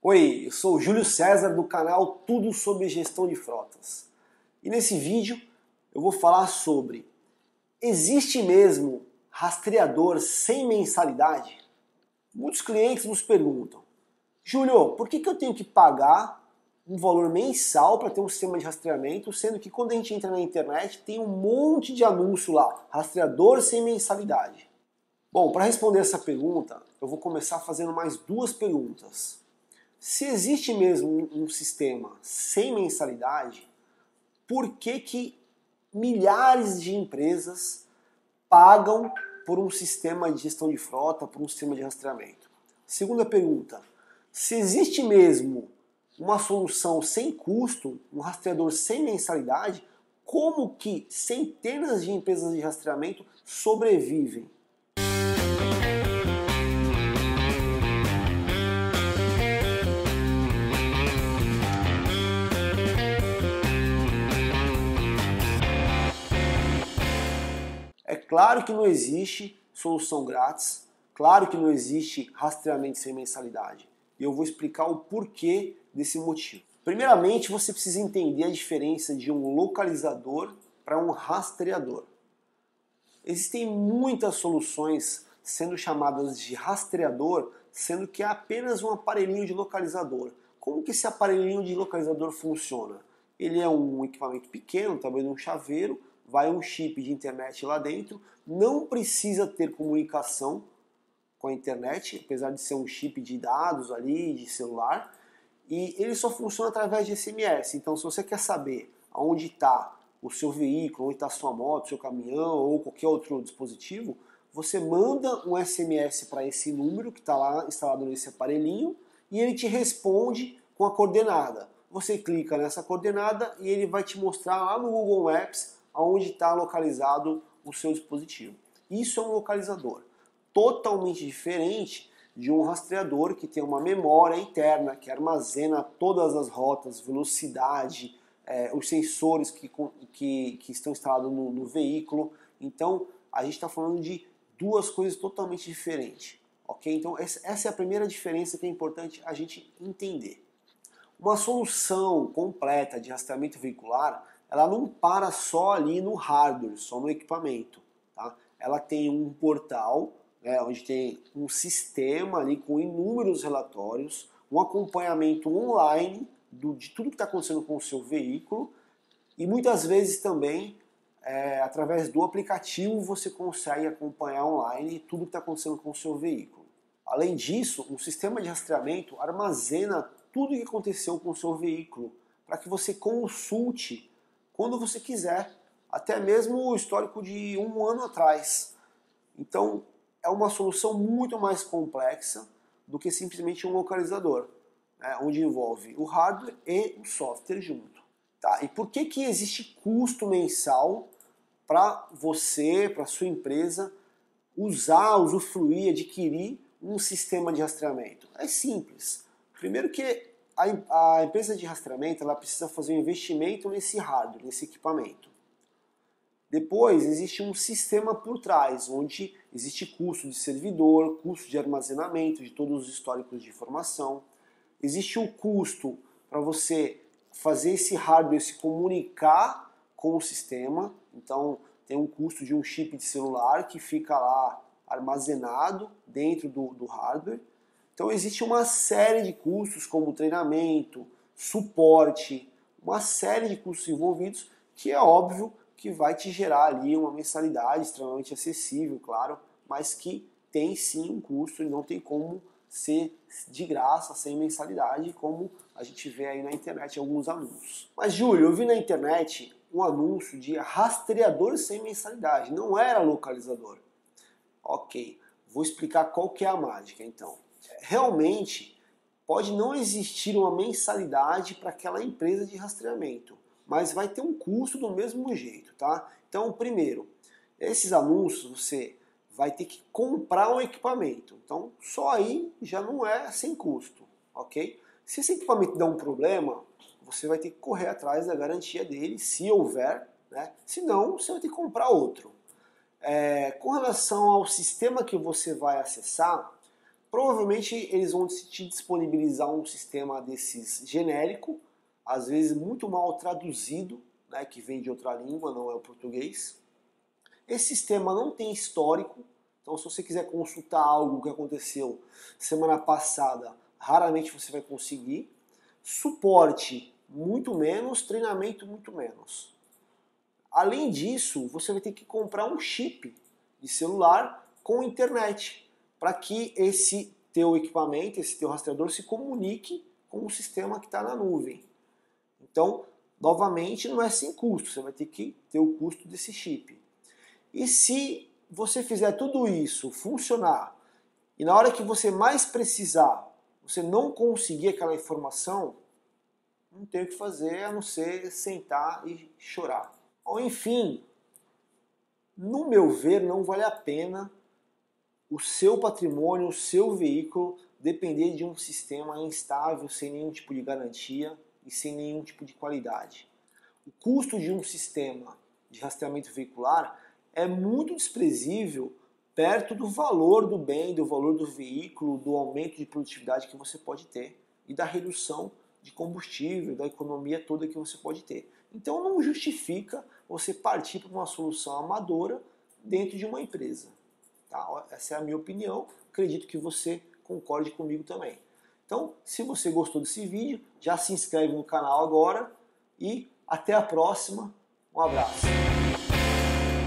Oi, eu sou o Júlio César do canal Tudo sobre Gestão de Frotas. E nesse vídeo eu vou falar sobre existe mesmo rastreador sem mensalidade? Muitos clientes nos perguntam, Júlio, por que, que eu tenho que pagar um valor mensal para ter um sistema de rastreamento, sendo que quando a gente entra na internet tem um monte de anúncio lá, rastreador sem mensalidade? Bom, para responder essa pergunta, eu vou começar fazendo mais duas perguntas. Se existe mesmo um sistema sem mensalidade, por que, que milhares de empresas pagam por um sistema de gestão de frota, por um sistema de rastreamento? Segunda pergunta: se existe mesmo uma solução sem custo, um rastreador sem mensalidade, como que centenas de empresas de rastreamento sobrevivem? Claro que não existe solução grátis, claro que não existe rastreamento sem mensalidade. E eu vou explicar o porquê desse motivo. Primeiramente, você precisa entender a diferença de um localizador para um rastreador. Existem muitas soluções sendo chamadas de rastreador, sendo que é apenas um aparelhinho de localizador. Como que esse aparelhinho de localizador funciona? Ele é um equipamento pequeno, de um chaveiro, vai um chip de internet lá dentro, não precisa ter comunicação com a internet, apesar de ser um chip de dados ali, de celular, e ele só funciona através de SMS. Então, se você quer saber aonde está o seu veículo, onde está a sua moto, seu caminhão ou qualquer outro dispositivo, você manda um SMS para esse número que está lá instalado nesse aparelhinho e ele te responde com a coordenada. Você clica nessa coordenada e ele vai te mostrar lá no Google Maps onde está localizado o seu dispositivo. Isso é um localizador totalmente diferente de um rastreador que tem uma memória interna que armazena todas as rotas, velocidade, é, os sensores que, que, que estão instalados no, no veículo. Então a gente está falando de duas coisas totalmente diferentes. Ok? Então essa é a primeira diferença que é importante a gente entender. Uma solução completa de rastreamento veicular ela não para só ali no hardware, só no equipamento. Tá? Ela tem um portal, né, onde tem um sistema ali com inúmeros relatórios, um acompanhamento online do, de tudo que está acontecendo com o seu veículo e muitas vezes também é, através do aplicativo você consegue acompanhar online tudo que está acontecendo com o seu veículo. Além disso, um sistema de rastreamento armazena tudo o que aconteceu com o seu veículo para que você consulte quando você quiser, até mesmo o histórico de um ano atrás. Então, é uma solução muito mais complexa do que simplesmente um localizador, né, onde envolve o hardware e o software junto. Tá? E por que, que existe custo mensal para você, para sua empresa, usar, usufruir, adquirir um sistema de rastreamento? É simples. Primeiro que a, a empresa de rastreamento ela precisa fazer um investimento nesse hardware, nesse equipamento. Depois existe um sistema por trás, onde existe custo de servidor, custo de armazenamento de todos os históricos de informação. Existe o custo para você fazer esse hardware se comunicar com o sistema. Então tem um custo de um chip de celular que fica lá armazenado dentro do, do hardware. Então existe uma série de custos como treinamento, suporte, uma série de custos envolvidos que é óbvio que vai te gerar ali uma mensalidade extremamente acessível, claro, mas que tem sim um custo e não tem como ser de graça, sem mensalidade, como a gente vê aí na internet alguns anúncios. Mas Júlio, eu vi na internet um anúncio de rastreador sem mensalidade, não era localizador. Ok, vou explicar qual que é a mágica então realmente pode não existir uma mensalidade para aquela empresa de rastreamento, mas vai ter um custo do mesmo jeito, tá? Então, primeiro, esses anúncios você vai ter que comprar um equipamento. Então, só aí já não é sem custo, ok? Se esse equipamento der um problema, você vai ter que correr atrás da garantia dele, se houver, né? Se não, você vai ter que comprar outro. É, com relação ao sistema que você vai acessar, Provavelmente eles vão te disponibilizar um sistema desses genérico, às vezes muito mal traduzido, né, que vem de outra língua, não é o português. Esse sistema não tem histórico, então se você quiser consultar algo que aconteceu semana passada, raramente você vai conseguir. Suporte muito menos, treinamento muito menos. Além disso, você vai ter que comprar um chip de celular com internet para que esse teu equipamento, esse teu rastreador se comunique com o sistema que está na nuvem. Então, novamente, não é sem custo, você vai ter que ter o custo desse chip. E se você fizer tudo isso funcionar e na hora que você mais precisar, você não conseguir aquela informação, não tem o que fazer a não ser sentar e chorar. Ou enfim, no meu ver, não vale a pena o seu patrimônio, o seu veículo depender de um sistema instável, sem nenhum tipo de garantia e sem nenhum tipo de qualidade. O custo de um sistema de rastreamento veicular é muito desprezível perto do valor do bem, do valor do veículo, do aumento de produtividade que você pode ter e da redução de combustível, da economia toda que você pode ter. Então não justifica você partir para uma solução amadora dentro de uma empresa. Tá? Essa é a minha opinião, acredito que você concorde comigo também. Então, se você gostou desse vídeo, já se inscreve no canal agora e até a próxima. Um abraço.